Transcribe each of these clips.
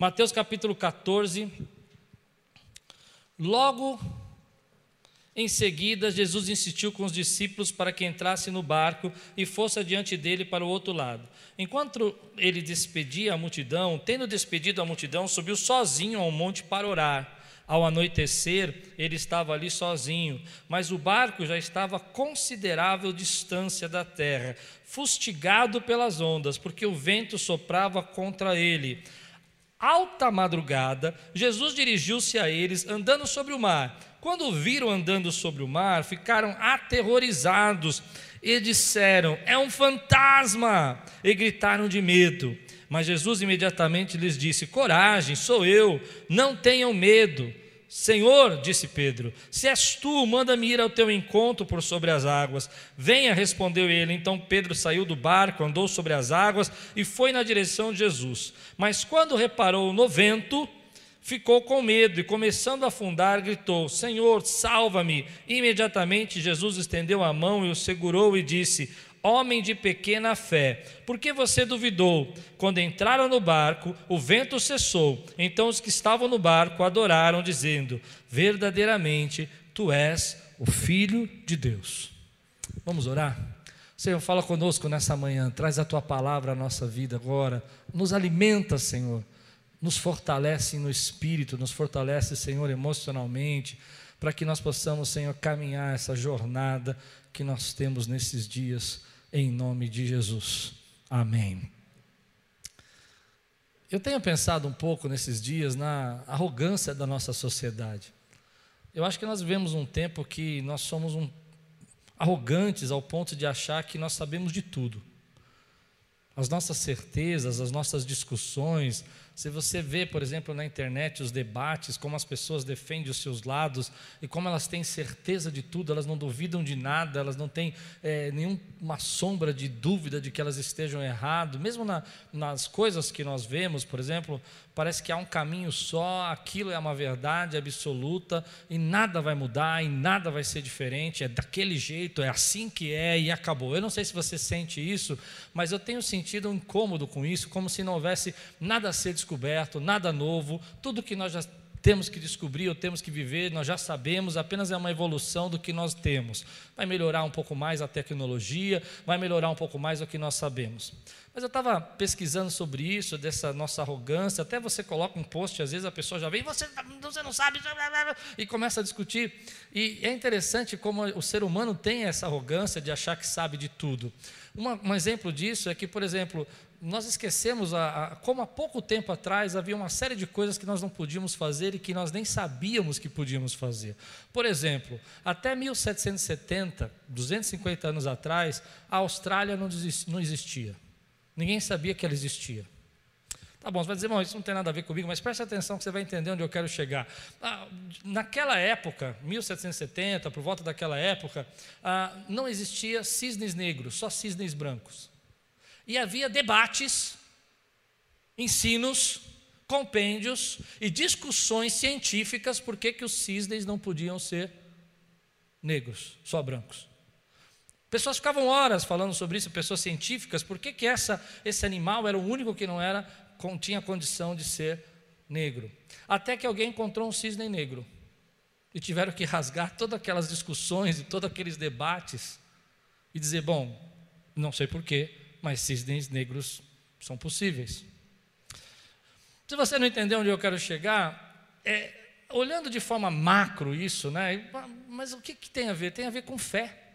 Mateus capítulo 14. Logo em seguida, Jesus insistiu com os discípulos para que entrasse no barco e fosse adiante dele para o outro lado. Enquanto ele despedia a multidão, tendo despedido a multidão, subiu sozinho ao monte para orar. Ao anoitecer, ele estava ali sozinho, mas o barco já estava a considerável distância da terra, fustigado pelas ondas, porque o vento soprava contra ele. Alta madrugada, Jesus dirigiu-se a eles, andando sobre o mar. Quando o viram andando sobre o mar, ficaram aterrorizados e disseram: É um fantasma! E gritaram de medo. Mas Jesus imediatamente lhes disse: Coragem, sou eu, não tenham medo. Senhor, disse Pedro, se és tu, manda-me ir ao teu encontro por sobre as águas. Venha, respondeu ele. Então Pedro saiu do barco, andou sobre as águas e foi na direção de Jesus. Mas quando reparou no vento, ficou com medo e, começando a afundar, gritou: Senhor, salva-me. Imediatamente Jesus estendeu a mão e o segurou e disse: Homem de pequena fé, por que você duvidou? Quando entraram no barco, o vento cessou. Então os que estavam no barco adoraram, dizendo: Verdadeiramente, tu és o Filho de Deus. Vamos orar? Senhor, fala conosco nessa manhã, traz a tua palavra à nossa vida agora, nos alimenta, Senhor, nos fortalece no espírito, nos fortalece, Senhor, emocionalmente, para que nós possamos, Senhor, caminhar essa jornada que nós temos nesses dias em nome de Jesus. Amém. Eu tenho pensado um pouco nesses dias na arrogância da nossa sociedade. Eu acho que nós vivemos um tempo que nós somos um, arrogantes ao ponto de achar que nós sabemos de tudo. As nossas certezas, as nossas discussões, se você vê, por exemplo, na internet os debates, como as pessoas defendem os seus lados e como elas têm certeza de tudo, elas não duvidam de nada, elas não têm é, nenhuma sombra de dúvida de que elas estejam errado, mesmo na, nas coisas que nós vemos, por exemplo, parece que há um caminho só, aquilo é uma verdade absoluta e nada vai mudar e nada vai ser diferente, é daquele jeito, é assim que é e acabou. Eu não sei se você sente isso, mas eu tenho sentido um incômodo com isso, como se não houvesse nada a ser descoberto, nada novo, tudo que nós já temos que descobrir ou temos que viver, nós já sabemos, apenas é uma evolução do que nós temos. Vai melhorar um pouco mais a tecnologia, vai melhorar um pouco mais o que nós sabemos. Mas eu estava pesquisando sobre isso, dessa nossa arrogância, até você coloca um post, às vezes a pessoa já vem, você, você não sabe, e começa a discutir. E é interessante como o ser humano tem essa arrogância de achar que sabe de tudo. Uma, um exemplo disso é que, por exemplo, nós esquecemos a, a, como há pouco tempo atrás havia uma série de coisas que nós não podíamos fazer e que nós nem sabíamos que podíamos fazer. Por exemplo, até 1770, 250 anos atrás, a Austrália não, desist, não existia. Ninguém sabia que ela existia. Tá bom, você vai dizer, bom, isso não tem nada a ver comigo, mas preste atenção que você vai entender onde eu quero chegar. Ah, naquela época, 1770, por volta daquela época, ah, não existia cisnes negros, só cisnes brancos e havia debates, ensinos, compêndios e discussões científicas por que, que os cisnes não podiam ser negros, só brancos. Pessoas ficavam horas falando sobre isso, pessoas científicas, por que, que essa, esse animal era o único que não era, tinha condição de ser negro. Até que alguém encontrou um cisne negro. E tiveram que rasgar todas aquelas discussões e todos aqueles debates e dizer: bom, não sei porquê, mas cisnes negros são possíveis. Se você não entendeu onde eu quero chegar, é, olhando de forma macro isso, né? Mas o que, que tem a ver? Tem a ver com fé.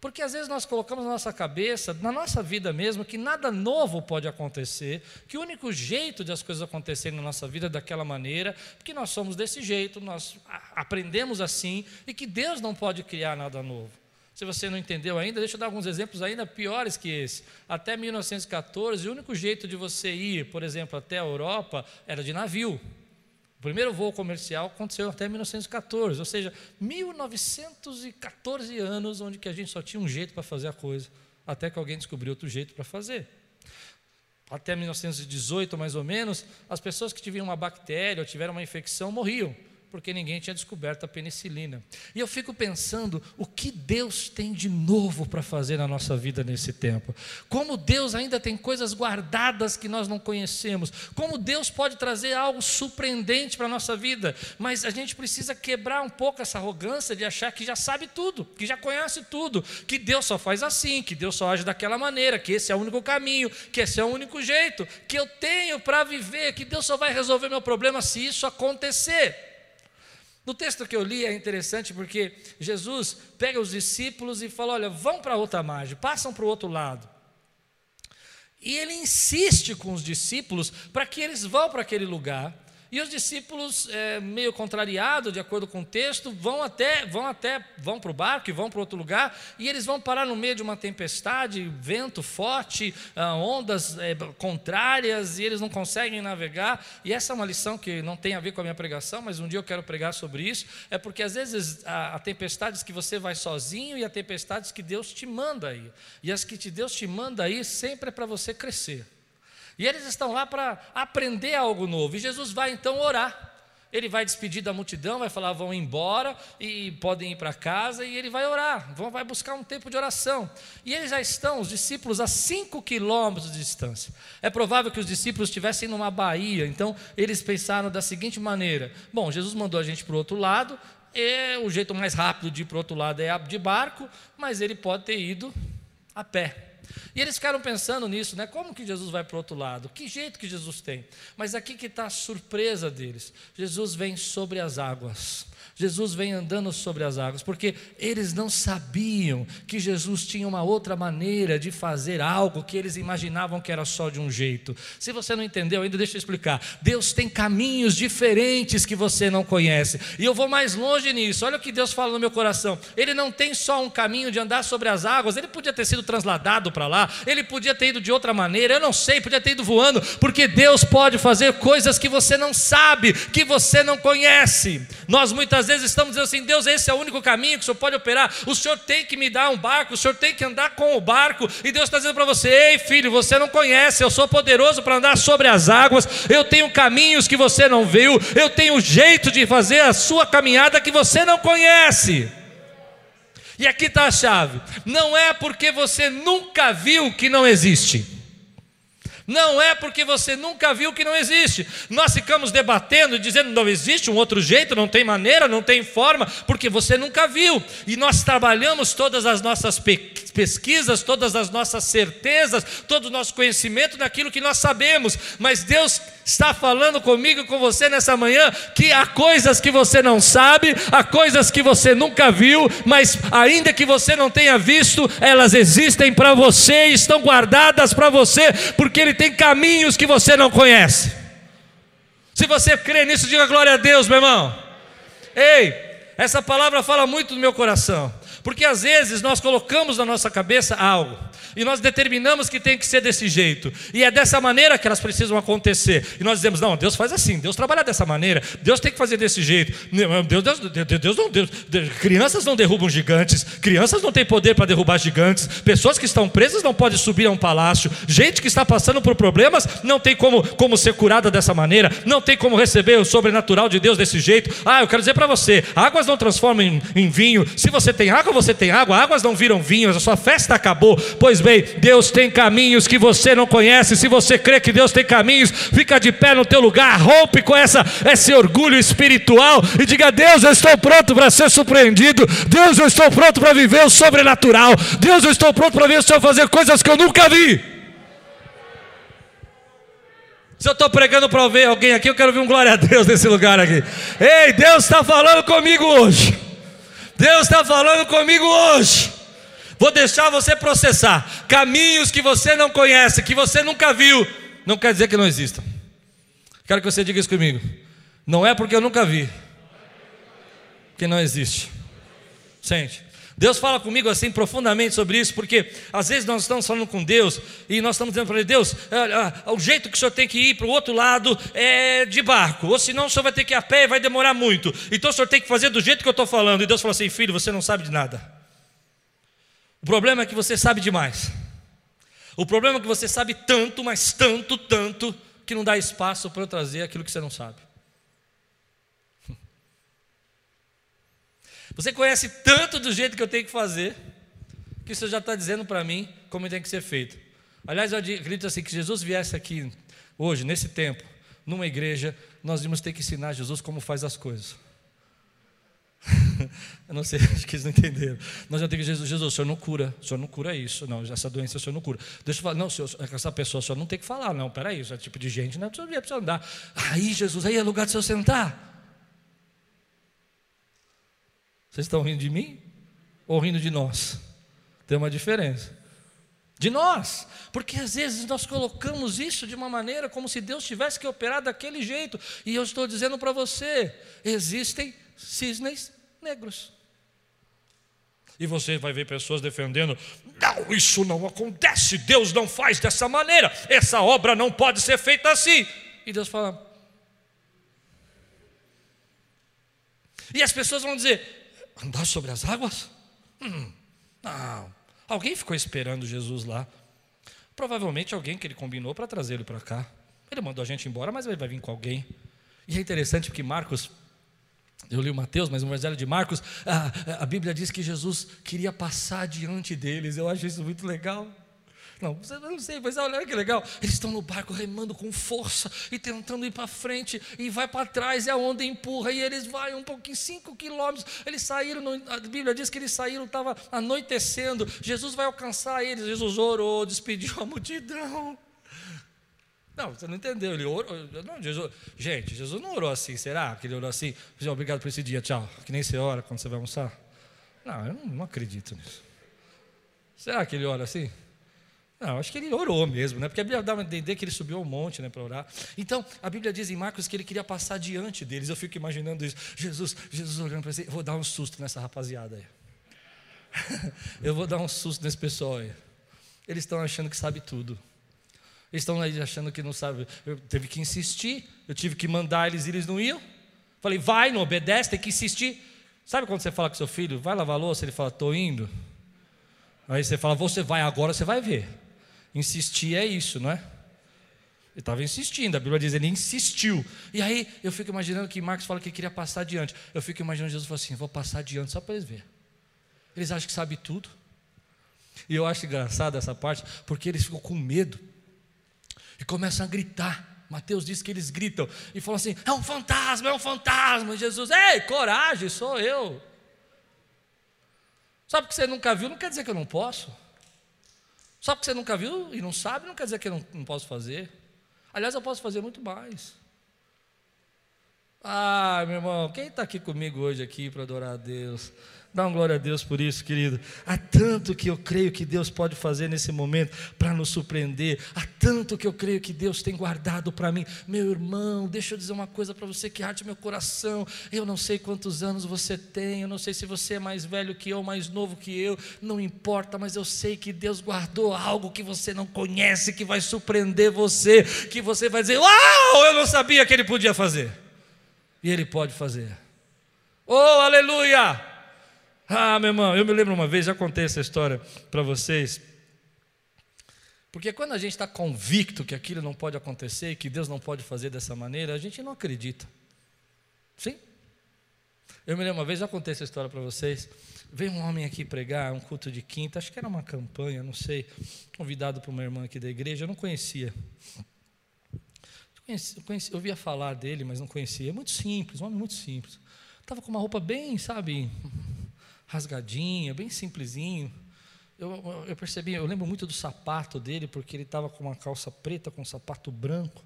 Porque às vezes nós colocamos na nossa cabeça, na nossa vida mesmo, que nada novo pode acontecer, que o único jeito de as coisas acontecerem na nossa vida é daquela maneira, porque nós somos desse jeito, nós aprendemos assim, e que Deus não pode criar nada novo. Se você não entendeu ainda, deixa eu dar alguns exemplos ainda piores que esse. Até 1914, o único jeito de você ir, por exemplo, até a Europa era de navio. O primeiro voo comercial aconteceu até 1914, ou seja, 1914 anos onde que a gente só tinha um jeito para fazer a coisa, até que alguém descobriu outro jeito para fazer. Até 1918, mais ou menos, as pessoas que tiveram uma bactéria ou tiveram uma infecção morriam. Porque ninguém tinha descoberto a penicilina. E eu fico pensando o que Deus tem de novo para fazer na nossa vida nesse tempo. Como Deus ainda tem coisas guardadas que nós não conhecemos. Como Deus pode trazer algo surpreendente para a nossa vida. Mas a gente precisa quebrar um pouco essa arrogância de achar que já sabe tudo, que já conhece tudo, que Deus só faz assim, que Deus só age daquela maneira, que esse é o único caminho, que esse é o único jeito, que eu tenho para viver, que Deus só vai resolver meu problema se isso acontecer. No texto que eu li é interessante porque Jesus pega os discípulos e fala: Olha, vão para outra margem, passam para o outro lado. E ele insiste com os discípulos para que eles vão para aquele lugar. E os discípulos, é, meio contrariados, de acordo com o texto, vão até, vão até, vão para o barco e vão para outro lugar, e eles vão parar no meio de uma tempestade, vento forte, ah, ondas é, contrárias, e eles não conseguem navegar. E essa é uma lição que não tem a ver com a minha pregação, mas um dia eu quero pregar sobre isso. É porque às vezes há, há tempestades que você vai sozinho e há tempestades que Deus te manda aí. E as que Deus te manda aí sempre é para você crescer. E eles estão lá para aprender algo novo. E Jesus vai então orar. Ele vai despedir da multidão, vai falar, vão embora e podem ir para casa, e ele vai orar, vão, vai buscar um tempo de oração. E eles já estão, os discípulos, a cinco quilômetros de distância. É provável que os discípulos estivessem numa baía, então eles pensaram da seguinte maneira: bom, Jesus mandou a gente para o outro lado, e o jeito mais rápido de ir para o outro lado é de barco, mas ele pode ter ido a pé. E eles ficaram pensando nisso, né? Como que Jesus vai para o outro lado? Que jeito que Jesus tem? Mas aqui que está a surpresa deles. Jesus vem sobre as águas. Jesus vem andando sobre as águas, porque eles não sabiam que Jesus tinha uma outra maneira de fazer algo que eles imaginavam que era só de um jeito. Se você não entendeu ainda, deixa eu explicar. Deus tem caminhos diferentes que você não conhece. E eu vou mais longe nisso. Olha o que Deus fala no meu coração. Ele não tem só um caminho de andar sobre as águas, ele podia ter sido transladado para lá, ele podia ter ido de outra maneira, eu não sei, podia ter ido voando, porque Deus pode fazer coisas que você não sabe, que você não conhece. Nós muitas vezes estamos dizendo assim: Deus, esse é o único caminho que o Senhor pode operar. O Senhor tem que me dar um barco, o Senhor tem que andar com o barco. E Deus está dizendo para você: Ei, filho, você não conhece, eu sou poderoso para andar sobre as águas. Eu tenho caminhos que você não viu, eu tenho jeito de fazer a sua caminhada que você não conhece. E aqui está a chave: não é porque você nunca viu que não existe. Não é porque você nunca viu que não existe. Nós ficamos debatendo, dizendo não existe um outro jeito, não tem maneira, não tem forma, porque você nunca viu. E nós trabalhamos todas as nossas pesquisas, todas as nossas certezas, todo o nosso conhecimento naquilo que nós sabemos. Mas Deus está falando comigo e com você nessa manhã que há coisas que você não sabe, há coisas que você nunca viu, mas ainda que você não tenha visto, elas existem para você, estão guardadas para você, porque Ele tem caminhos que você não conhece. Se você crê nisso, diga glória a Deus, meu irmão. Ei, essa palavra fala muito no meu coração, porque às vezes nós colocamos na nossa cabeça algo e nós determinamos que tem que ser desse jeito, e é dessa maneira que elas precisam acontecer, e nós dizemos: não, Deus faz assim, Deus trabalha dessa maneira, Deus tem que fazer desse jeito. Deus, Deus, Deus, Deus não, Deus, crianças não derrubam gigantes, crianças não têm poder para derrubar gigantes, pessoas que estão presas não podem subir a um palácio, gente que está passando por problemas não tem como, como ser curada dessa maneira, não tem como receber o sobrenatural de Deus desse jeito. Ah, eu quero dizer para você: águas não transformam em, em vinho, se você tem água, você tem água, águas não viram vinho, a sua festa acabou, pois bem, Deus tem caminhos que você não conhece. Se você crê que Deus tem caminhos, fica de pé no teu lugar, rompe com essa, esse orgulho espiritual e diga: Deus, eu estou pronto para ser surpreendido. Deus, eu estou pronto para viver o sobrenatural. Deus, eu estou pronto para ver o Senhor fazer coisas que eu nunca vi. Se eu estou pregando para ver alguém aqui, eu quero ver um glória a Deus nesse lugar aqui. Ei, Deus está falando comigo hoje. Deus está falando comigo hoje. Vou deixar você processar. Caminhos que você não conhece, que você nunca viu, não quer dizer que não existam. Quero que você diga isso comigo. Não é porque eu nunca vi que não existe. Sente. Deus fala comigo assim profundamente sobre isso, porque às vezes nós estamos falando com Deus e nós estamos dizendo para Ele: Deus, é, é, o jeito que o Senhor tem que ir para o outro lado é de barco, ou senão o Senhor vai ter que ir a pé e vai demorar muito. Então o Senhor tem que fazer do jeito que eu estou falando. E Deus fala assim: Filho, você não sabe de nada. O problema é que você sabe demais. O problema é que você sabe tanto, mas tanto, tanto, que não dá espaço para eu trazer aquilo que você não sabe. Você conhece tanto do jeito que eu tenho que fazer, que você já está dizendo para mim como tem que ser feito. Aliás, eu acredito assim que Jesus viesse aqui hoje, nesse tempo, numa igreja, nós vamos ter que ensinar Jesus como faz as coisas. eu não sei, acho que eles não entenderam. Nós já temos Jesus, Jesus, o senhor não cura, o senhor não cura isso, não, essa doença o senhor não cura. Deixa eu falar, não, senhor, essa pessoa o senhor não tem que falar, não, peraí, esse tipo de gente não é senhor andar. Aí, Jesus, aí é lugar de o senhor sentar. Vocês estão rindo de mim ou rindo de nós? Tem uma diferença. De nós, porque às vezes nós colocamos isso de uma maneira como se Deus tivesse que operar daquele jeito, e eu estou dizendo para você: existem cisnes negros. E você vai ver pessoas defendendo: não, isso não acontece, Deus não faz dessa maneira, essa obra não pode ser feita assim. E Deus fala. E as pessoas vão dizer: andar sobre as águas? Hum, não. Alguém ficou esperando Jesus lá. Provavelmente alguém que ele combinou para trazer ele para cá. Ele mandou a gente embora, mas ele vai vir com alguém. E é interessante porque Marcos, eu li o Mateus, mas no Evangelho de Marcos, a, a Bíblia diz que Jesus queria passar diante deles. Eu acho isso muito legal. Não, eu não sei, mas olha que legal. Eles estão no barco remando com força e tentando ir para frente e vai para trás e a onda empurra e eles vão um pouquinho, cinco quilômetros. Eles saíram, a Bíblia diz que eles saíram, estava anoitecendo. Jesus vai alcançar eles. Jesus orou, despediu a multidão. Não, você não entendeu. Ele orou. Não, Jesus, gente, Jesus não orou assim, será que ele orou assim? Obrigado por esse dia, tchau. Que nem você ora quando você vai almoçar. Não, eu não, não acredito nisso. Será que ele ora assim? Não, acho que ele orou mesmo, né? Porque a Bíblia dá a entender que ele subiu ao monte né, para orar. Então, a Bíblia diz em Marcos que ele queria passar diante deles. Eu fico imaginando isso. Jesus, Jesus olhando para eu vou dar um susto nessa rapaziada aí. eu vou dar um susto nesse pessoal aí. Eles estão achando que sabe tudo. Eles estão achando que não sabe. Eu teve que insistir, eu tive que mandar eles e eles não iam. Falei, vai, não obedece, tem que insistir. Sabe quando você fala com seu filho, vai lavar louça? Ele fala, estou indo. Aí você fala, você vai agora, você vai ver. Insistir é isso, não é? Ele estava insistindo, a Bíblia diz, ele insistiu. E aí eu fico imaginando que Marcos fala que queria passar adiante. Eu fico imaginando Jesus falou assim: vou passar adiante só para eles verem. Eles acham que sabe tudo. E eu acho engraçado essa parte, porque eles ficam com medo e começam a gritar. Mateus diz que eles gritam e falam assim: é um fantasma, é um fantasma. E Jesus, ei, coragem, sou eu. Só porque você nunca viu, não quer dizer que eu não posso. Só porque você nunca viu e não sabe, não quer dizer que eu não, não posso fazer. Aliás, eu posso fazer muito mais. Ah, meu irmão, quem está aqui comigo hoje aqui para adorar a Deus? Dá uma glória a Deus por isso, querido. Há tanto que eu creio que Deus pode fazer nesse momento para nos surpreender. Há tanto que eu creio que Deus tem guardado para mim. Meu irmão, deixa eu dizer uma coisa para você que arde meu coração. Eu não sei quantos anos você tem, eu não sei se você é mais velho que eu, mais novo que eu, não importa, mas eu sei que Deus guardou algo que você não conhece, que vai surpreender você, que você vai dizer: Uau, eu não sabia que Ele podia fazer. E Ele pode fazer. Oh, aleluia! Ah, meu irmão, eu me lembro uma vez, já contei essa história para vocês. Porque quando a gente está convicto que aquilo não pode acontecer, que Deus não pode fazer dessa maneira, a gente não acredita. Sim? Eu me lembro uma vez, já contei essa história para vocês. Veio um homem aqui pregar, um culto de quinta, acho que era uma campanha, não sei, convidado por uma irmã aqui da igreja, eu não conhecia. Eu, conhecia, eu ouvia falar dele, mas não conhecia. É muito simples, um homem muito simples. Estava com uma roupa bem, sabe, rasgadinha, bem simplesinho. Eu, eu percebi, eu lembro muito do sapato dele, porque ele estava com uma calça preta, com um sapato branco.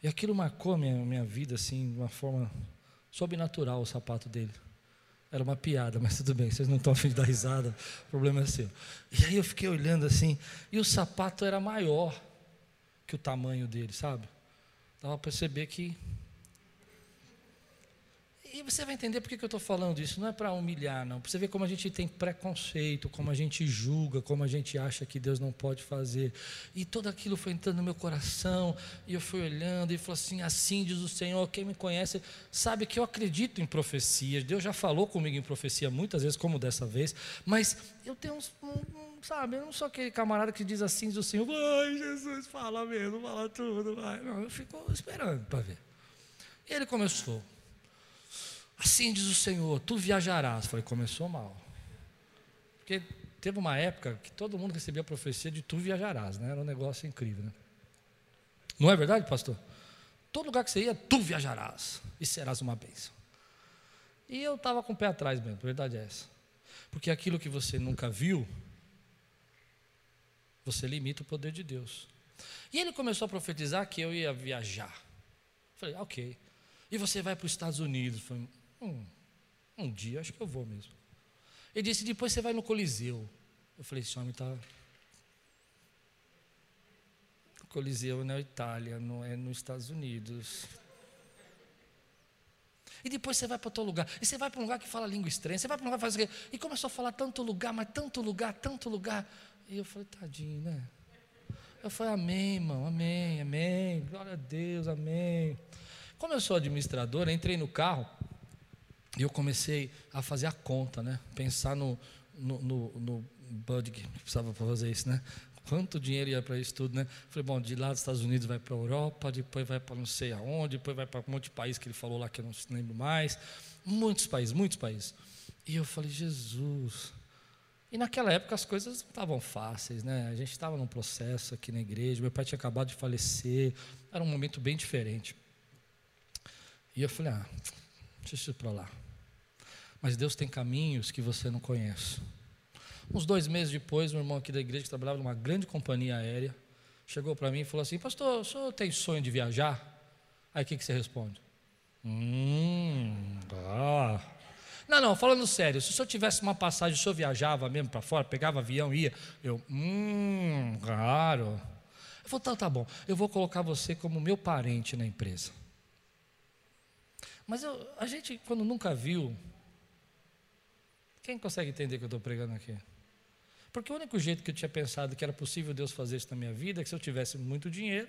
E aquilo marcou a minha, minha vida, assim, de uma forma sobrenatural, o sapato dele. Era uma piada, mas tudo bem, vocês não estão afim de dar risada, o problema é seu. E aí eu fiquei olhando assim, e o sapato era maior que o tamanho dele, sabe? Dava para perceber que e você vai entender por que eu estou falando isso. Não é para humilhar, não. Para você ver como a gente tem preconceito, como a gente julga, como a gente acha que Deus não pode fazer. E tudo aquilo foi entrando no meu coração. E eu fui olhando e falou assim: assim diz o Senhor. Quem me conhece sabe que eu acredito em profecias. Deus já falou comigo em profecia muitas vezes, como dessa vez. Mas eu tenho uns. Um, sabe, eu não sou aquele camarada que diz assim diz o Senhor. Vai, Jesus, fala mesmo, fala tudo. Vai. Não, eu fico esperando para ver. E ele começou. Assim diz o Senhor, tu viajarás. falei, começou mal. Porque teve uma época que todo mundo recebia a profecia de tu viajarás, né? Era um negócio incrível, né? Não é verdade, pastor? Todo lugar que você ia, tu viajarás e serás uma bênção. E eu estava com o pé atrás mesmo, a verdade é essa. Porque aquilo que você nunca viu, você limita o poder de Deus. E ele começou a profetizar que eu ia viajar. Falei, ok. E você vai para os Estados Unidos? Falei, hum, um dia acho que eu vou mesmo. Ele disse, depois você vai no Coliseu. Eu falei, esse homem está. Coliseu na Itália, não é nos Estados Unidos. E depois você vai para outro lugar. E você vai para um lugar que fala língua estranha. Você vai para um lugar que faz E começou a falar tanto lugar, mas tanto lugar, tanto lugar. E eu falei, tadinho, né? Eu falei, amém, irmão, amém, amém. Glória a Deus, amém. Como eu sou administrador, entrei no carro e eu comecei a fazer a conta, né? Pensar no, no, no, no budget que precisava para fazer isso, né? Quanto dinheiro ia para isso tudo, né? Falei, bom, de lá dos Estados Unidos vai para a Europa, depois vai para não sei aonde, depois vai para um monte de país que ele falou lá que eu não lembro mais. Muitos países, muitos países. E eu falei, Jesus. E naquela época as coisas não estavam fáceis, né? A gente estava num processo aqui na igreja, meu pai tinha acabado de falecer, era um momento bem diferente. E eu falei, ah, deixa isso para lá. Mas Deus tem caminhos que você não conhece. Uns dois meses depois, um irmão aqui da igreja que trabalhava numa grande companhia aérea chegou para mim e falou assim: Pastor, o senhor tem sonho de viajar? Aí o que, que você responde? Hum, ah. Não, não, falando sério, se o senhor tivesse uma passagem, o senhor viajava mesmo para fora, pegava avião e ia? Eu, hum, claro. Eu falei, tá, tá bom, eu vou colocar você como meu parente na empresa. Mas eu, a gente, quando nunca viu, quem consegue entender o que eu estou pregando aqui? Porque o único jeito que eu tinha pensado que era possível Deus fazer isso na minha vida é que se eu tivesse muito dinheiro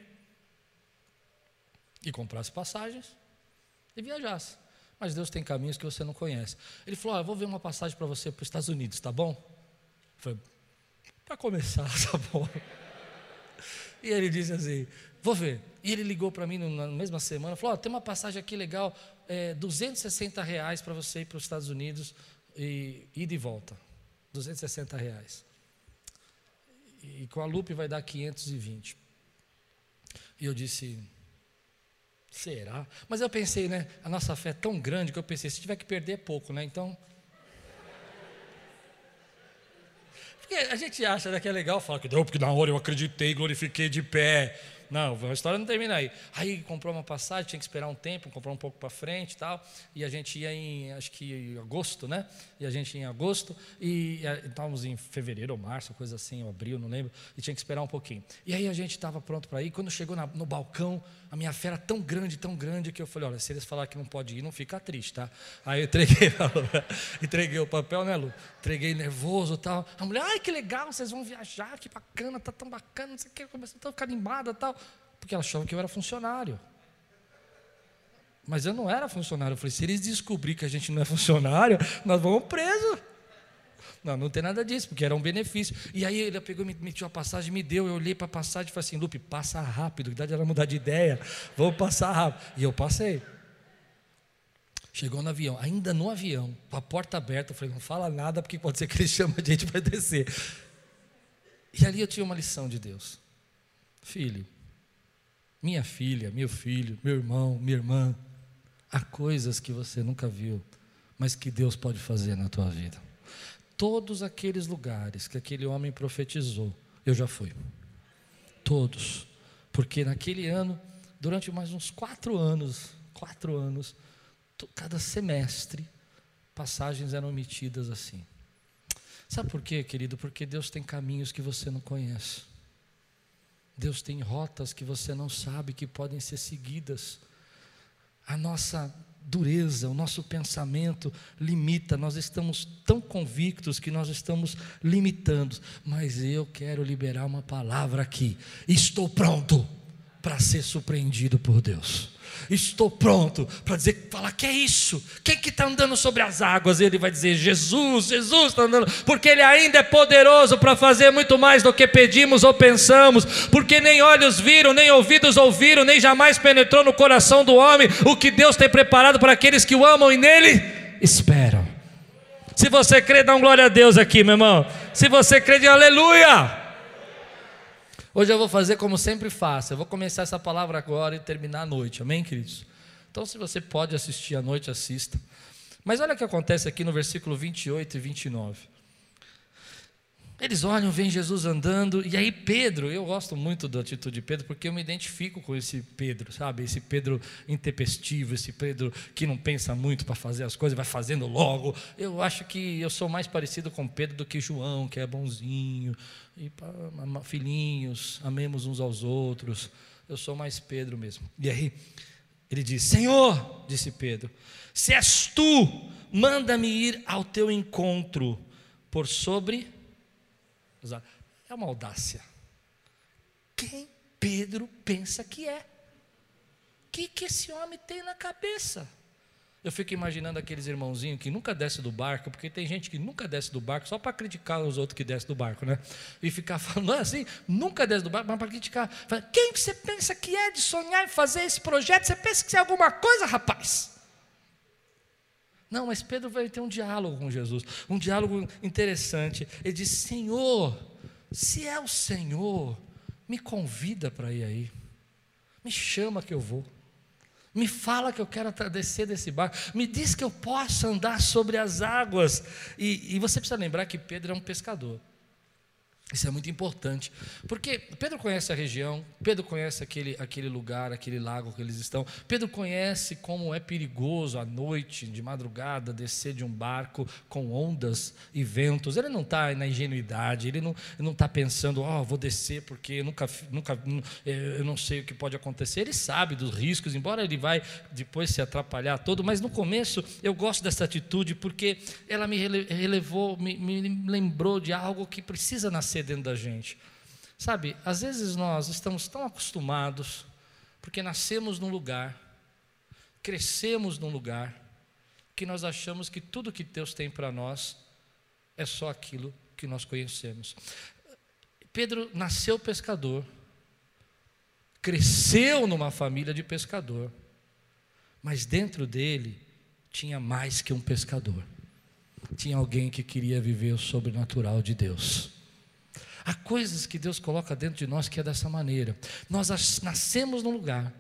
e comprasse passagens e viajasse. Mas Deus tem caminhos que você não conhece. Ele falou: ah, Eu vou ver uma passagem para você para os Estados Unidos, tá bom? Falei: Para começar, tá bom. E ele disse assim: Vou ver. E ele ligou para mim na mesma semana, falou: oh, tem uma passagem aqui legal, é, 260 reais para você ir para os Estados Unidos e ir de volta. 260 reais e com a Lupe vai dar 520. E eu disse, será? Mas eu pensei, né? A nossa fé é tão grande que eu pensei, se tiver que perder é pouco, né? Então. Porque a gente acha né, que é legal falar que deu, porque na hora eu acreditei, glorifiquei de pé. Não, a história não termina aí. Aí comprou uma passagem, tinha que esperar um tempo, comprar um pouco para frente e tal. E a gente ia em, acho que em agosto, né? E a gente ia em agosto. E estávamos em fevereiro ou março, coisa assim, ou abril, não lembro. E tinha que esperar um pouquinho. E aí a gente estava pronto para ir. Quando chegou na, no balcão, a minha fé era tão grande, tão grande, que eu falei: olha, se eles falar que não pode ir, não fica triste, tá? Aí eu entreguei, entreguei o papel, né, Lu? Entreguei nervoso e tal. A mulher, ai, que legal, vocês vão viajar, que bacana, tá tão bacana, não sei o que. Começou a ficar animada e tal. Porque ela achava que eu era funcionário. Mas eu não era funcionário. Eu falei: se eles descobrirem que a gente não é funcionário, nós vamos preso. Não, não tem nada disso, porque era um benefício. E aí ele pegou, me metiu a passagem, me deu, eu olhei para a passagem e falei assim, Lupe, passa rápido, idade era mudar de ideia, vamos passar rápido. E eu passei. Chegou no avião, ainda no avião, com a porta aberta, eu falei, não fala nada, porque pode ser que ele chame a gente para descer. E ali eu tinha uma lição de Deus. Filho, minha filha, meu filho, meu irmão, minha irmã, há coisas que você nunca viu, mas que Deus pode fazer na tua vida. Todos aqueles lugares que aquele homem profetizou, eu já fui. Todos. Porque naquele ano, durante mais uns quatro anos, quatro anos, cada semestre, passagens eram omitidas assim. Sabe por quê, querido? Porque Deus tem caminhos que você não conhece. Deus tem rotas que você não sabe que podem ser seguidas. A nossa dureza, o nosso pensamento limita, nós estamos tão convictos que nós estamos limitando, mas eu quero liberar uma palavra aqui. Estou pronto para ser surpreendido por Deus. Estou pronto para dizer, falar que é isso. Quem que está andando sobre as águas? Ele vai dizer, Jesus, Jesus está andando, porque Ele ainda é poderoso para fazer muito mais do que pedimos ou pensamos, porque nem olhos viram, nem ouvidos ouviram, nem jamais penetrou no coração do homem o que Deus tem preparado para aqueles que o amam e nele esperam. Se você crê, dá um glória a Deus aqui, meu irmão. Se você crê, aleluia. Hoje eu vou fazer como sempre faço. Eu vou começar essa palavra agora e terminar à noite. Amém, queridos? Então, se você pode assistir à noite, assista. Mas olha o que acontece aqui no versículo 28 e 29. Eles olham, vem Jesus andando, e aí Pedro, eu gosto muito da atitude de Pedro, porque eu me identifico com esse Pedro, sabe? Esse Pedro intempestivo, esse Pedro que não pensa muito para fazer as coisas, vai fazendo logo. Eu acho que eu sou mais parecido com Pedro do que João, que é bonzinho, e filhinhos, amemos uns aos outros. Eu sou mais Pedro mesmo. E aí, ele diz: Senhor, disse Pedro, se és tu, manda-me ir ao teu encontro por sobre é uma audácia. Quem Pedro pensa que é? O que, que esse homem tem na cabeça? Eu fico imaginando aqueles irmãozinhos que nunca desce do barco, porque tem gente que nunca desce do barco só para criticar os outros que descem do barco, né? E ficar falando assim, nunca desce do barco, mas para criticar. Quem você pensa que é de sonhar em fazer esse projeto? Você pensa que é alguma coisa, rapaz? Não, mas Pedro vai ter um diálogo com Jesus, um diálogo interessante. Ele diz: Senhor, se é o Senhor, me convida para ir aí, me chama que eu vou. Me fala que eu quero descer desse barco. Me diz que eu posso andar sobre as águas. E, e você precisa lembrar que Pedro é um pescador. Isso é muito importante, porque Pedro conhece a região, Pedro conhece aquele, aquele lugar, aquele lago que eles estão, Pedro conhece como é perigoso à noite, de madrugada, descer de um barco com ondas e ventos. Ele não está na ingenuidade, ele não está pensando, oh, vou descer porque eu nunca, nunca, eh, eu não sei o que pode acontecer. Ele sabe dos riscos, embora ele vai depois se atrapalhar todo, mas no começo eu gosto dessa atitude porque ela me relevou, me, me lembrou de algo que precisa nascer dentro da gente. Sabe, às vezes nós estamos tão acostumados, porque nascemos num lugar, crescemos num lugar, que nós achamos que tudo que Deus tem para nós é só aquilo que nós conhecemos. Pedro nasceu pescador, cresceu numa família de pescador, mas dentro dele tinha mais que um pescador. Tinha alguém que queria viver o sobrenatural de Deus. Há coisas que Deus coloca dentro de nós que é dessa maneira. Nós nascemos num lugar,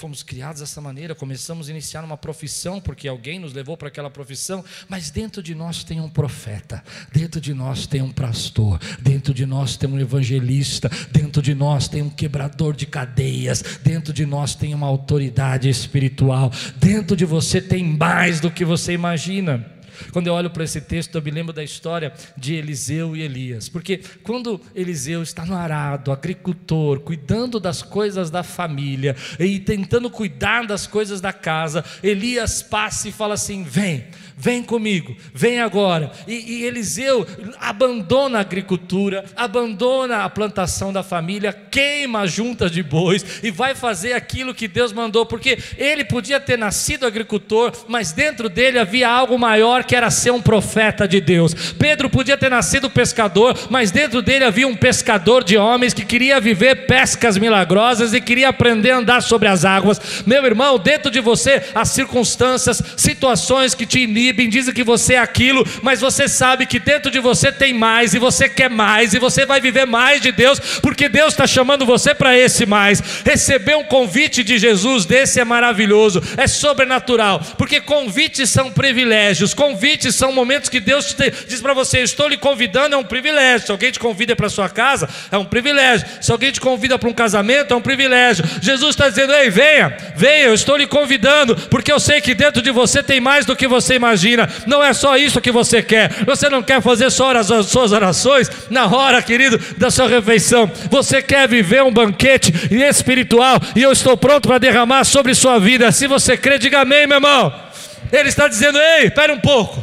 fomos criados dessa maneira, começamos a iniciar uma profissão porque alguém nos levou para aquela profissão, mas dentro de nós tem um profeta, dentro de nós tem um pastor, dentro de nós tem um evangelista, dentro de nós tem um quebrador de cadeias, dentro de nós tem uma autoridade espiritual, dentro de você tem mais do que você imagina. Quando eu olho para esse texto, eu me lembro da história de Eliseu e Elias, porque quando Eliseu está no arado, agricultor, cuidando das coisas da família e tentando cuidar das coisas da casa, Elias passa e fala assim: Vem, vem comigo, vem agora. E, e, Eliseu abandona a agricultura, abandona a plantação da família, queima as juntas de bois e vai fazer aquilo que Deus mandou, porque ele podia ter nascido agricultor, mas dentro dele havia algo maior que era ser um profeta de Deus. Pedro podia ter nascido pescador, mas dentro dele havia um pescador de homens que queria viver pescas milagrosas e queria aprender a andar sobre as águas. Meu irmão, dentro de você há circunstâncias, situações que te inibem inibem, dizem que você é aquilo, mas você sabe que dentro de você tem mais, e você quer mais, e você vai viver mais de Deus, porque Deus está chamando você para esse mais. Receber um convite de Jesus desse é maravilhoso, é sobrenatural, porque convites são privilégios, convites são momentos que Deus te, diz para você: Estou lhe convidando, é um privilégio. Se alguém te convida para sua casa, é um privilégio. Se alguém te convida para um casamento, é um privilégio. Jesus está dizendo: Ei, venha, venha, eu estou lhe convidando, porque eu sei que dentro de você tem mais do que você imagina imagina. Não é só isso que você quer. Você não quer fazer só as suas orações na hora, querido, da sua refeição. Você quer viver um banquete espiritual e eu estou pronto para derramar sobre sua vida. Se você crê, diga amém, meu irmão. Ele está dizendo: Ei, espere um pouco.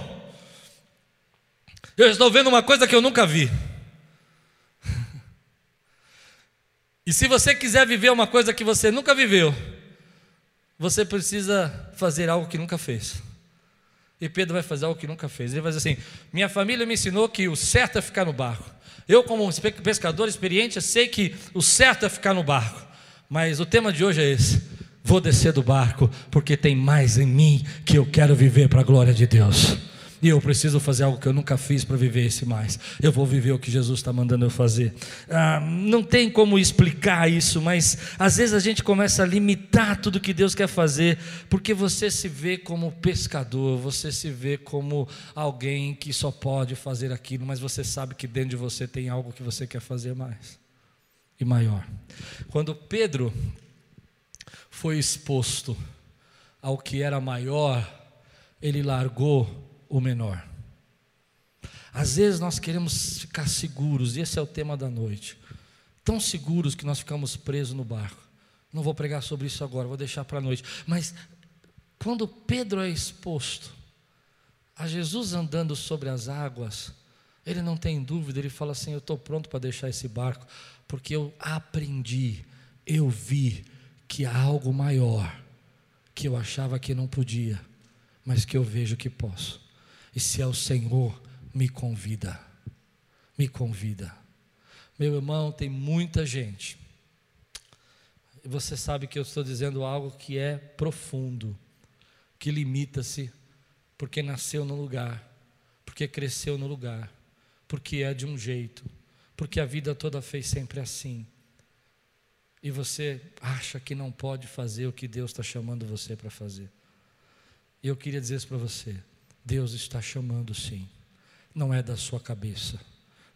Eu estou vendo uma coisa que eu nunca vi. E se você quiser viver uma coisa que você nunca viveu, você precisa fazer algo que nunca fez. E Pedro vai fazer algo que nunca fez. Ele vai dizer assim: Minha família me ensinou que o certo é ficar no barco. Eu, como pescador experiente, sei que o certo é ficar no barco. Mas o tema de hoje é esse: Vou descer do barco, porque tem mais em mim que eu quero viver para a glória de Deus. E eu preciso fazer algo que eu nunca fiz para viver esse mais. Eu vou viver o que Jesus está mandando eu fazer. Ah, não tem como explicar isso, mas às vezes a gente começa a limitar tudo que Deus quer fazer, porque você se vê como pescador, você se vê como alguém que só pode fazer aquilo, mas você sabe que dentro de você tem algo que você quer fazer mais e maior. Quando Pedro foi exposto ao que era maior, ele largou o menor. Às vezes nós queremos ficar seguros, e esse é o tema da noite. Tão seguros que nós ficamos presos no barco. Não vou pregar sobre isso agora, vou deixar para a noite. Mas quando Pedro é exposto a Jesus andando sobre as águas, ele não tem dúvida, ele fala assim: Eu estou pronto para deixar esse barco, porque eu aprendi, eu vi que há algo maior que eu achava que não podia, mas que eu vejo que posso. E se é o Senhor, me convida. Me convida. Meu irmão, tem muita gente. Você sabe que eu estou dizendo algo que é profundo, que limita-se porque nasceu no lugar, porque cresceu no lugar, porque é de um jeito, porque a vida toda fez sempre assim. E você acha que não pode fazer o que Deus está chamando você para fazer. E eu queria dizer isso para você. Deus está chamando sim, não é da sua cabeça.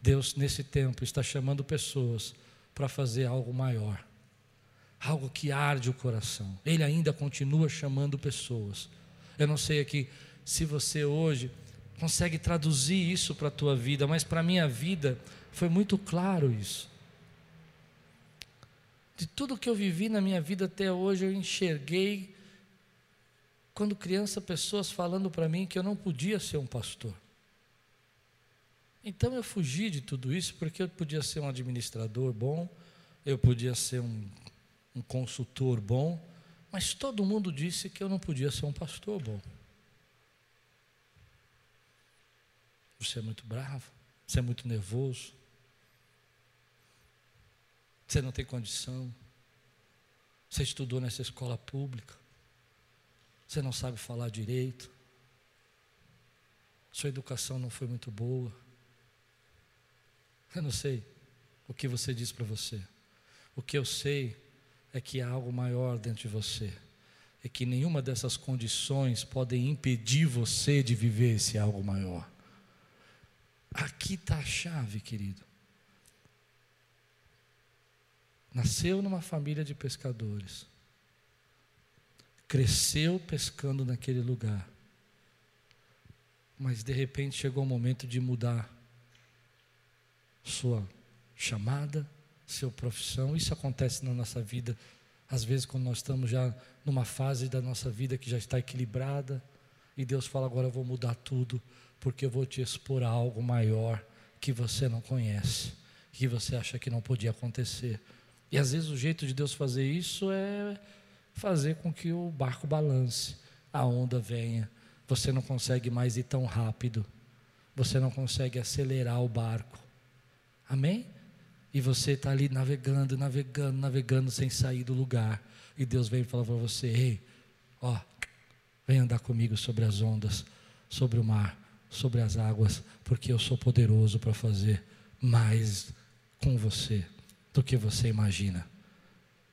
Deus, nesse tempo, está chamando pessoas para fazer algo maior, algo que arde o coração. Ele ainda continua chamando pessoas. Eu não sei aqui se você hoje consegue traduzir isso para a tua vida, mas para a minha vida foi muito claro isso. De tudo que eu vivi na minha vida até hoje, eu enxerguei quando criança, pessoas falando para mim que eu não podia ser um pastor. Então eu fugi de tudo isso porque eu podia ser um administrador bom, eu podia ser um, um consultor bom, mas todo mundo disse que eu não podia ser um pastor bom. Você é muito bravo, você é muito nervoso, você não tem condição, você estudou nessa escola pública, você não sabe falar direito. Sua educação não foi muito boa. Eu não sei o que você diz para você. O que eu sei é que há algo maior dentro de você. É que nenhuma dessas condições podem impedir você de viver esse algo maior. Aqui está a chave, querido. Nasceu numa família de pescadores cresceu pescando naquele lugar. Mas de repente chegou o momento de mudar sua chamada, sua profissão. Isso acontece na nossa vida, às vezes, quando nós estamos já numa fase da nossa vida que já está equilibrada, e Deus fala: agora eu vou mudar tudo, porque eu vou te expor a algo maior que você não conhece, que você acha que não podia acontecer. E às vezes o jeito de Deus fazer isso é fazer com que o barco balance, a onda venha. Você não consegue mais ir tão rápido. Você não consegue acelerar o barco. Amém? E você está ali navegando, navegando, navegando sem sair do lugar. E Deus vem falar para você: Ei, ó, vem andar comigo sobre as ondas, sobre o mar, sobre as águas, porque eu sou poderoso para fazer mais com você do que você imagina.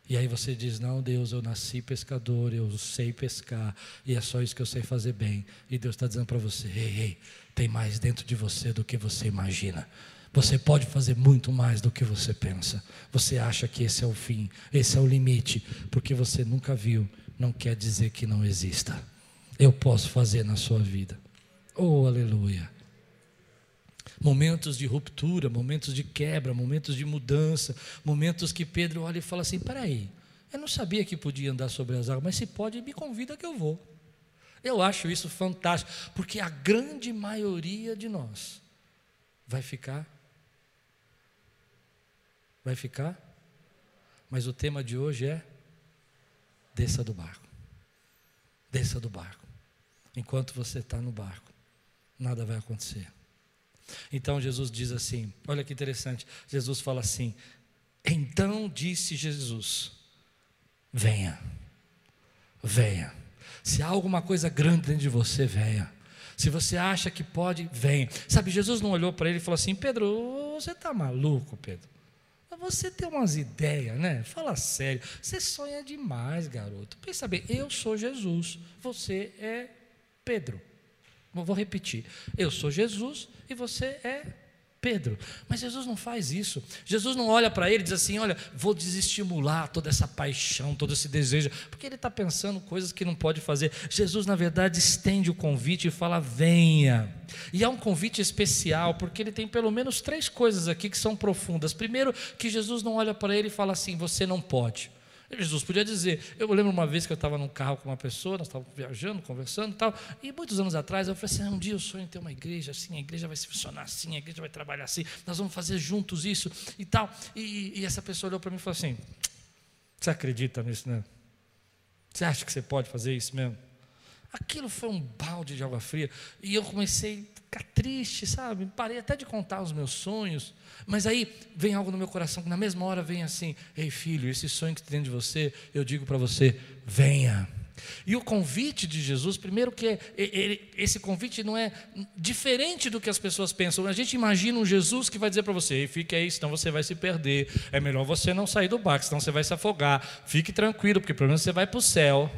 E aí você diz: Não, Deus, eu nasci pescador, eu sei pescar, e é só isso que eu sei fazer bem. E Deus está dizendo para você: Ei, ei, tem mais dentro de você do que você imagina. Você pode fazer muito mais do que você pensa. Você acha que esse é o fim, esse é o limite, porque você nunca viu, não quer dizer que não exista. Eu posso fazer na sua vida. Oh, aleluia momentos de ruptura, momentos de quebra, momentos de mudança, momentos que Pedro olha e fala assim: peraí, eu não sabia que podia andar sobre as águas, mas se pode, me convida que eu vou. Eu acho isso fantástico, porque a grande maioria de nós vai ficar. Vai ficar? Mas o tema de hoje é: desça do barco. desça do barco. Enquanto você está no barco, nada vai acontecer. Então Jesus diz assim: olha que interessante. Jesus fala assim: Então disse Jesus: Venha, venha. Se há alguma coisa grande dentro de você, venha. Se você acha que pode, venha. Sabe, Jesus não olhou para ele e falou assim: Pedro, você está maluco, Pedro? Você tem umas ideias, né? Fala sério. Você sonha demais, garoto. Pensa bem, eu sou Jesus, você é Pedro. Vou repetir. Eu sou Jesus e você é Pedro. Mas Jesus não faz isso. Jesus não olha para ele e diz assim: Olha, vou desestimular toda essa paixão, todo esse desejo, porque ele está pensando coisas que não pode fazer. Jesus, na verdade, estende o convite e fala: Venha. E é um convite especial, porque ele tem pelo menos três coisas aqui que são profundas. Primeiro, que Jesus não olha para ele e fala assim: Você não pode. Jesus podia dizer. Eu lembro uma vez que eu estava num carro com uma pessoa, nós estávamos viajando, conversando e tal, e muitos anos atrás eu falei assim: ah, um dia eu sonho em ter uma igreja assim, a igreja vai se funcionar assim, a igreja vai trabalhar assim, nós vamos fazer juntos isso e tal. E, e essa pessoa olhou para mim e falou assim: Você acredita nisso, né? Você acha que você pode fazer isso mesmo? Aquilo foi um balde de água fria. E eu comecei ficar triste, sabe? Parei até de contar os meus sonhos. Mas aí vem algo no meu coração que na mesma hora vem assim: Ei filho, esse sonho que tem dentro de você, eu digo para você, venha. E o convite de Jesus, primeiro que é, esse convite não é diferente do que as pessoas pensam. A gente imagina um Jesus que vai dizer para você: fique aí, senão você vai se perder. É melhor você não sair do barco, senão você vai se afogar. Fique tranquilo, porque pelo menos você vai para o céu.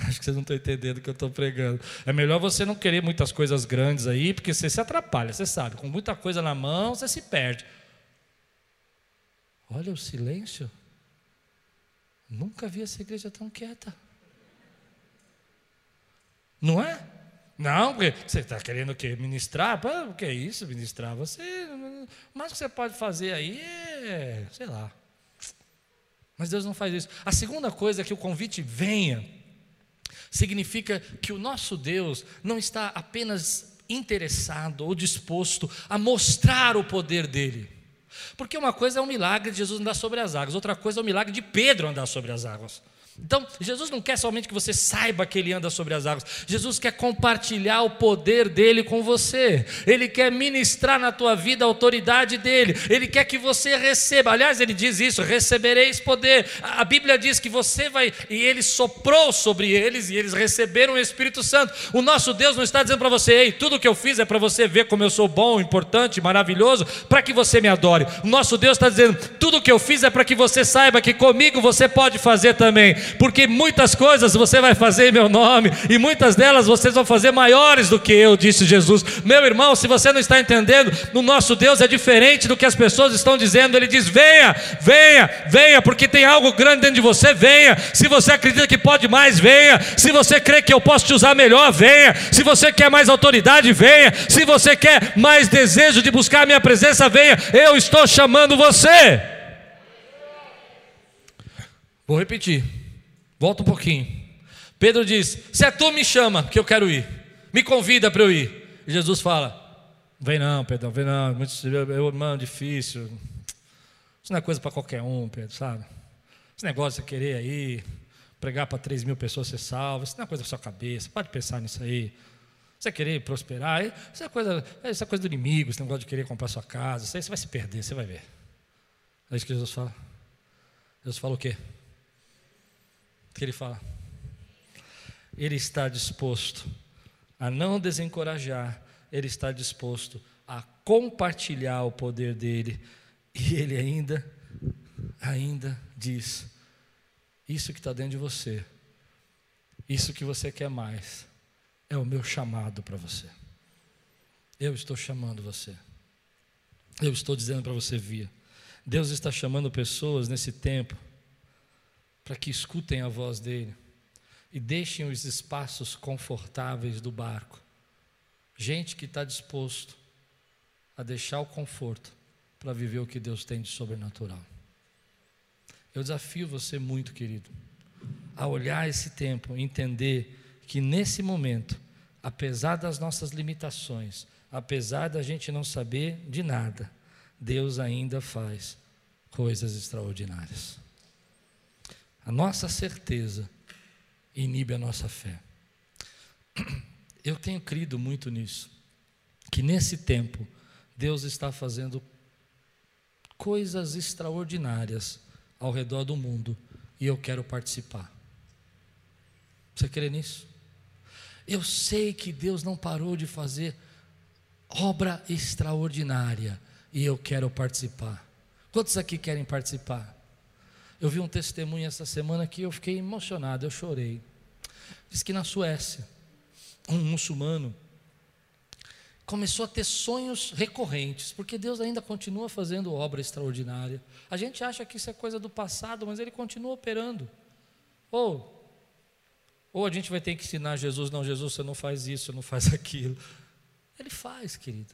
Acho que vocês não estão entendendo o que eu estou pregando. É melhor você não querer muitas coisas grandes aí, porque você se atrapalha, você sabe. Com muita coisa na mão, você se perde. Olha o silêncio. Nunca vi essa igreja tão quieta. Não é? Não, porque você está querendo o quê? Ministrar? O que é isso, ministrar? Você, o mais que você pode fazer aí é, sei lá. Mas Deus não faz isso. A segunda coisa é que o convite venha significa que o nosso Deus não está apenas interessado ou disposto a mostrar o poder dele. Porque uma coisa é o milagre de Jesus andar sobre as águas, outra coisa é o milagre de Pedro andar sobre as águas. Então, Jesus não quer somente que você saiba que ele anda sobre as águas. Jesus quer compartilhar o poder dele com você. Ele quer ministrar na tua vida a autoridade dele. Ele quer que você receba. Aliás, ele diz isso: recebereis poder. A Bíblia diz que você vai e ele soprou sobre eles e eles receberam o Espírito Santo. O nosso Deus não está dizendo para você: "Ei, tudo que eu fiz é para você ver como eu sou bom, importante, maravilhoso, para que você me adore". O nosso Deus está dizendo: "Tudo que eu fiz é para que você saiba que comigo você pode fazer também" porque muitas coisas você vai fazer em meu nome, e muitas delas vocês vão fazer maiores do que eu, disse Jesus. Meu irmão, se você não está entendendo, o nosso Deus é diferente do que as pessoas estão dizendo. Ele diz: venha, venha, venha, porque tem algo grande dentro de você, venha. Se você acredita que pode mais, venha. Se você crê que eu posso te usar melhor, venha. Se você quer mais autoridade, venha. Se você quer mais desejo de buscar a minha presença, venha. Eu estou chamando você. Vou repetir. Volta um pouquinho. Pedro diz: Se é tu, me chama, que eu quero ir. Me convida para eu ir. E Jesus fala: Vem não, Pedro, vem não. Muito, eu, irmão, difícil. Isso não é coisa para qualquer um, Pedro, sabe? Esse negócio de querer aí, pregar para 3 mil pessoas ser salvo, isso não é coisa para sua cabeça. Pode pensar nisso aí. Você querer prosperar, isso é coisa, isso é coisa do inimigo, esse negócio de querer comprar sua casa. Isso aí você vai se perder, você vai ver. É isso que Jesus fala. Jesus fala o quê? Que ele fala? Ele está disposto a não desencorajar, ele está disposto a compartilhar o poder dele, e ele ainda, ainda diz: Isso que está dentro de você, isso que você quer mais, é o meu chamado para você. Eu estou chamando você. Eu estou dizendo para você, via. Deus está chamando pessoas nesse tempo para que escutem a voz dele e deixem os espaços confortáveis do barco. Gente que está disposto a deixar o conforto para viver o que Deus tem de sobrenatural. Eu desafio você muito, querido, a olhar esse tempo entender que nesse momento, apesar das nossas limitações, apesar da gente não saber de nada, Deus ainda faz coisas extraordinárias. A nossa certeza inibe a nossa fé. Eu tenho crido muito nisso, que nesse tempo Deus está fazendo coisas extraordinárias ao redor do mundo e eu quero participar. Você crê nisso? Eu sei que Deus não parou de fazer obra extraordinária e eu quero participar. Quantos aqui querem participar? Eu vi um testemunho essa semana que eu fiquei emocionado, eu chorei. Diz que na Suécia, um muçulmano começou a ter sonhos recorrentes, porque Deus ainda continua fazendo obra extraordinária. A gente acha que isso é coisa do passado, mas ele continua operando. Ou ou a gente vai ter que ensinar Jesus, não, Jesus, você não faz isso, você não faz aquilo. Ele faz, querido.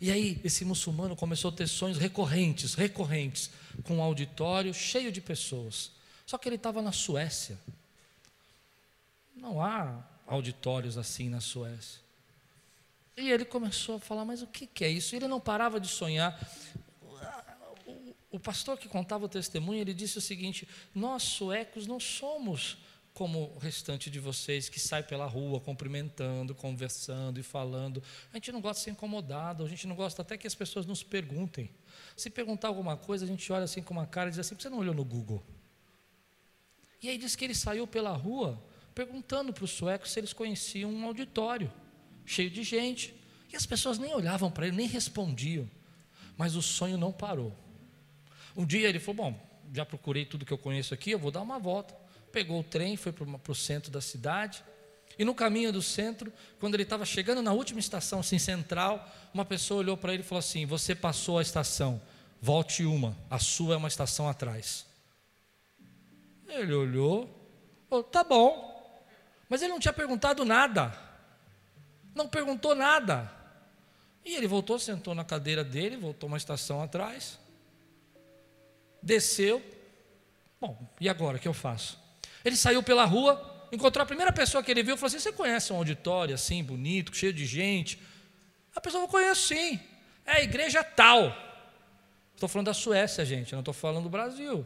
E aí, esse muçulmano começou a ter sonhos recorrentes, recorrentes, com um auditório cheio de pessoas. Só que ele estava na Suécia. Não há auditórios assim na Suécia. E ele começou a falar: Mas o que, é isso? Ele não parava de sonhar. O pastor que contava o testemunho, ele disse o seguinte: Nós suecos não somos como o restante de vocês que sai pela rua cumprimentando, conversando e falando. A gente não gosta de ser incomodado, a gente não gosta até que as pessoas nos perguntem. Se perguntar alguma coisa, a gente olha assim com uma cara e diz assim: você não olhou no Google? E aí diz que ele saiu pela rua perguntando para os suecos se eles conheciam um auditório cheio de gente. E as pessoas nem olhavam para ele, nem respondiam. Mas o sonho não parou. Um dia ele falou: Bom, já procurei tudo que eu conheço aqui, eu vou dar uma volta pegou o trem, foi para o centro da cidade. E no caminho do centro, quando ele estava chegando na última estação assim, central, uma pessoa olhou para ele e falou assim: Você passou a estação, volte uma, a sua é uma estação atrás. Ele olhou, falou: Tá bom. Mas ele não tinha perguntado nada, não perguntou nada. E ele voltou, sentou na cadeira dele, voltou uma estação atrás, desceu. Bom, e agora o que eu faço? Ele saiu pela rua, encontrou a primeira pessoa que ele viu e falou assim: Você conhece um auditório assim, bonito, cheio de gente? A pessoa falou: Conheço sim. É a igreja tal. Estou falando da Suécia, gente, não estou falando do Brasil.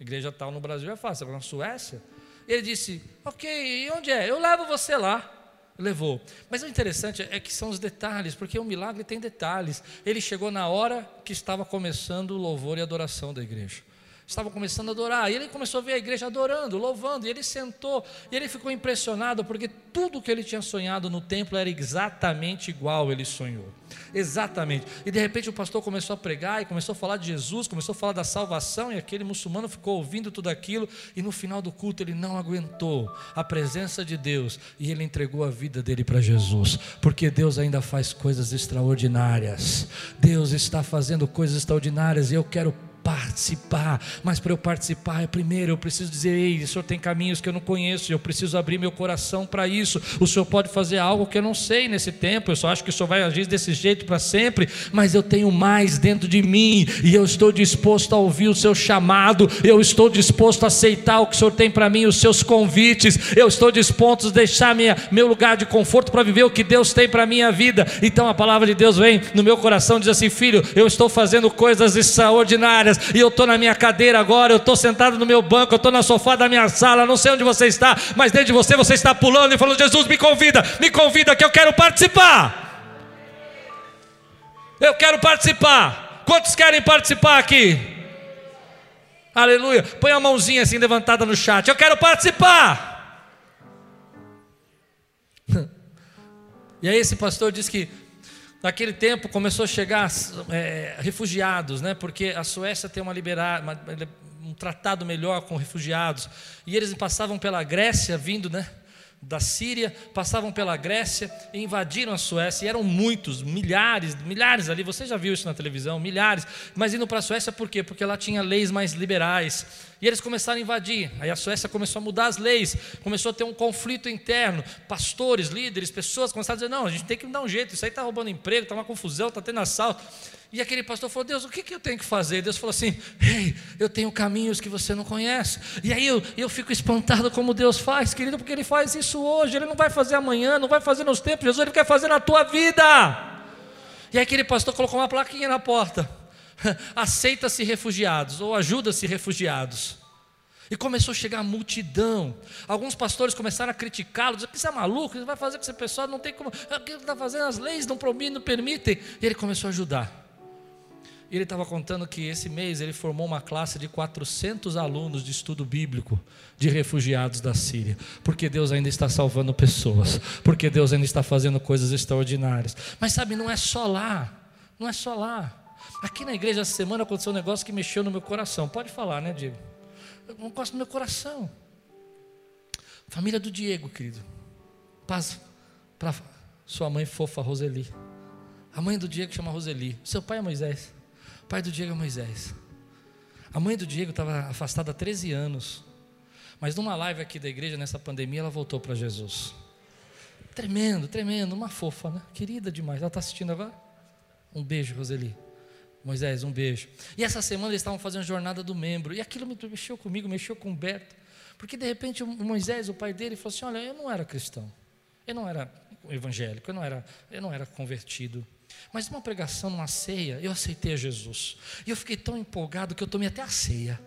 Igreja tal no Brasil é fácil, agora na Suécia. Ele disse: Ok, e onde é? Eu levo você lá. Levou. Mas o interessante é que são os detalhes, porque o milagre tem detalhes. Ele chegou na hora que estava começando o louvor e adoração da igreja estavam começando a adorar. E ele começou a ver a igreja adorando, louvando. E ele sentou e ele ficou impressionado porque tudo que ele tinha sonhado no templo era exatamente igual ele sonhou. Exatamente. E de repente o pastor começou a pregar e começou a falar de Jesus, começou a falar da salvação. E aquele muçulmano ficou ouvindo tudo aquilo. E no final do culto ele não aguentou a presença de Deus e ele entregou a vida dele para Jesus. Porque Deus ainda faz coisas extraordinárias. Deus está fazendo coisas extraordinárias e eu quero participar, mas para eu participar, primeiro eu preciso dizer: Ei, o Senhor tem caminhos que eu não conheço, eu preciso abrir meu coração para isso. O Senhor pode fazer algo que eu não sei nesse tempo, eu só acho que o Senhor vai agir desse jeito para sempre, mas eu tenho mais dentro de mim e eu estou disposto a ouvir o seu chamado, eu estou disposto a aceitar o que o Senhor tem para mim, os seus convites, eu estou disposto a deixar minha, meu lugar de conforto para viver o que Deus tem para a minha vida. Então a palavra de Deus vem no meu coração diz assim: Filho, eu estou fazendo coisas extraordinárias e eu estou na minha cadeira agora, eu estou sentado no meu banco, eu estou na sofá da minha sala, não sei onde você está, mas dentro de você você está pulando e falando: Jesus, me convida, me convida que eu quero participar. Eu quero participar. Quantos querem participar aqui? Aleluia. Põe a mãozinha assim levantada no chat. Eu quero participar. E aí esse pastor diz que Naquele tempo começou a chegar é, refugiados, né? porque a Suécia tem uma libera, uma, um tratado melhor com refugiados. E eles passavam pela Grécia, vindo né, da Síria, passavam pela Grécia e invadiram a Suécia. E eram muitos, milhares, milhares ali. Você já viu isso na televisão, milhares. Mas indo para a Suécia por quê? Porque lá tinha leis mais liberais. E eles começaram a invadir. Aí a Suécia começou a mudar as leis, começou a ter um conflito interno. Pastores, líderes, pessoas começaram a dizer: não, a gente tem que dar um jeito, isso aí está roubando emprego, está uma confusão, está tendo assalto. E aquele pastor falou: Deus, o que, que eu tenho que fazer? Deus falou assim: Ei, eu tenho caminhos que você não conhece. E aí eu, eu fico espantado como Deus faz, querido, porque Ele faz isso hoje, Ele não vai fazer amanhã, não vai fazer nos tempos, Jesus, Ele quer fazer na tua vida. E aí aquele pastor colocou uma plaquinha na porta. aceita-se refugiados ou ajuda-se refugiados. E começou a chegar a multidão. Alguns pastores começaram a criticá-lo, dizendo você é maluco, você vai fazer com essa pessoa, não tem como. O que ele está fazendo? As leis não, não permitem. E ele começou a ajudar. E ele estava contando que esse mês ele formou uma classe de 400 alunos de estudo bíblico de refugiados da Síria, porque Deus ainda está salvando pessoas, porque Deus ainda está fazendo coisas extraordinárias. Mas sabe, não é só lá, não é só lá. Aqui na igreja essa semana aconteceu um negócio que mexeu no meu coração. Pode falar, né, Diego? Um negócio no meu coração. Família do Diego, querido. Paz para sua mãe fofa, Roseli. A mãe do Diego chama Roseli. Seu pai é Moisés pai do Diego é Moisés. A mãe do Diego estava afastada há 13 anos. Mas numa live aqui da igreja, nessa pandemia, ela voltou para Jesus. Tremendo, tremendo, uma fofa, né? Querida demais. Ela está assistindo agora? Um beijo, Roseli. Moisés, um beijo. E essa semana eles estavam fazendo jornada do membro. E aquilo mexeu comigo, mexeu com o Humberto. Porque de repente o Moisés, o pai dele, falou assim: Olha, eu não era cristão. Eu não era evangélico, eu não era, eu não era convertido. Mas numa pregação, numa ceia, eu aceitei a Jesus. E eu fiquei tão empolgado que eu tomei até a ceia.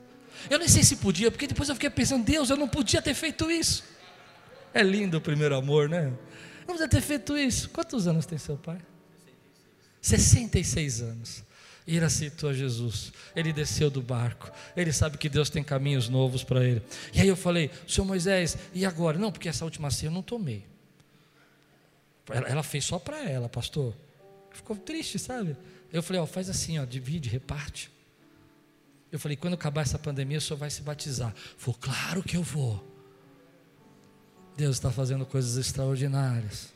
Eu nem sei se podia, porque depois eu fiquei pensando, Deus, eu não podia ter feito isso. É lindo o primeiro amor, né? Não podia ter feito isso. Quantos anos tem seu pai? 66 anos. E ele aceitou a Jesus. Ele desceu do barco. Ele sabe que Deus tem caminhos novos para ele. E aí eu falei, senhor Moisés, e agora? Não, porque essa última ceia eu não tomei. Ela, ela fez só para ela, pastor. Ficou triste, sabe? Eu falei, ó, faz assim, ó, divide, reparte. Eu falei, quando acabar essa pandemia, o senhor vai se batizar. Falou, claro que eu vou. Deus está fazendo coisas extraordinárias.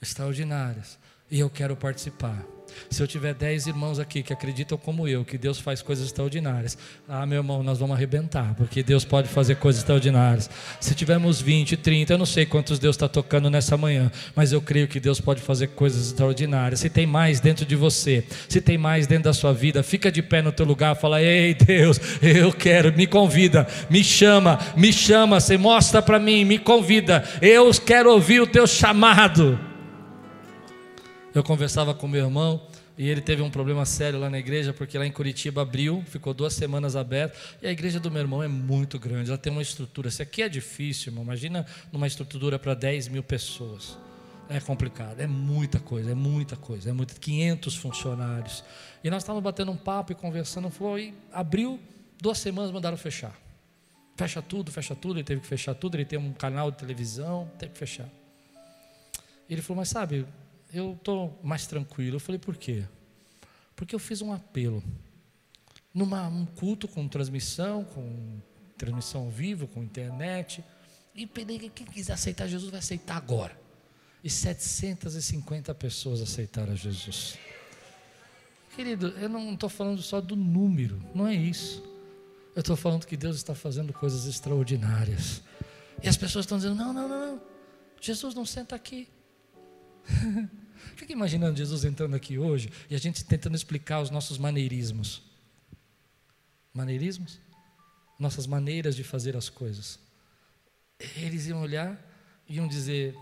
Extraordinárias. E eu quero participar. Se eu tiver dez irmãos aqui que acreditam como eu, que Deus faz coisas extraordinárias, ah, meu irmão, nós vamos arrebentar, porque Deus pode fazer coisas extraordinárias. Se tivermos 20, 30, eu não sei quantos Deus está tocando nessa manhã, mas eu creio que Deus pode fazer coisas extraordinárias. Se tem mais dentro de você, se tem mais dentro da sua vida, fica de pé no teu lugar, fala: Ei Deus, eu quero, me convida, me chama, me chama, você mostra para mim, me convida, eu quero ouvir o teu chamado. Eu conversava com meu irmão e ele teve um problema sério lá na igreja, porque lá em Curitiba abriu, ficou duas semanas aberto, e a igreja do meu irmão é muito grande, ela tem uma estrutura. Se aqui é difícil, irmão, imagina numa estrutura para 10 mil pessoas. É complicado, é muita coisa, é muita coisa, é muito, 500 funcionários. E nós estávamos batendo um papo e conversando, falou, e abriu, duas semanas mandaram fechar. Fecha tudo, fecha tudo, ele teve que fechar tudo, ele tem um canal de televisão, teve que fechar. Ele falou, mas sabe, eu estou mais tranquilo. Eu falei, por quê? Porque eu fiz um apelo. Numa um culto com transmissão, com transmissão ao vivo, com internet. E pedi que quem quiser aceitar Jesus vai aceitar agora. E 750 pessoas aceitaram Jesus. Querido, eu não estou falando só do número, não é isso. Eu estou falando que Deus está fazendo coisas extraordinárias. E as pessoas estão dizendo: não, não, não, não. Jesus não senta aqui. Fica imaginando Jesus entrando aqui hoje e a gente tentando explicar os nossos maneirismos. Maneirismos? Nossas maneiras de fazer as coisas. Eles iam olhar e iam dizer: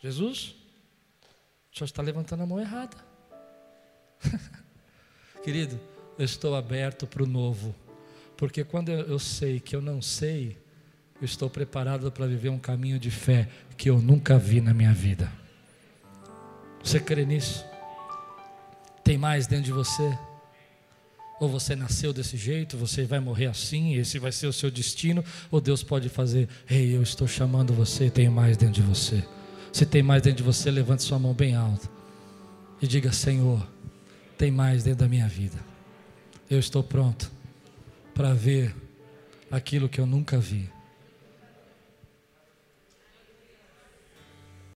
Jesus, o senhor está levantando a mão errada. Querido, eu estou aberto para o novo, porque quando eu sei que eu não sei, eu estou preparado para viver um caminho de fé que eu nunca vi na minha vida. Você crê nisso? Tem mais dentro de você? Ou você nasceu desse jeito, você vai morrer assim, esse vai ser o seu destino, ou Deus pode fazer, ei, eu estou chamando você, tem mais dentro de você. Se tem mais dentro de você, levante sua mão bem alta e diga: Senhor, tem mais dentro da minha vida. Eu estou pronto para ver aquilo que eu nunca vi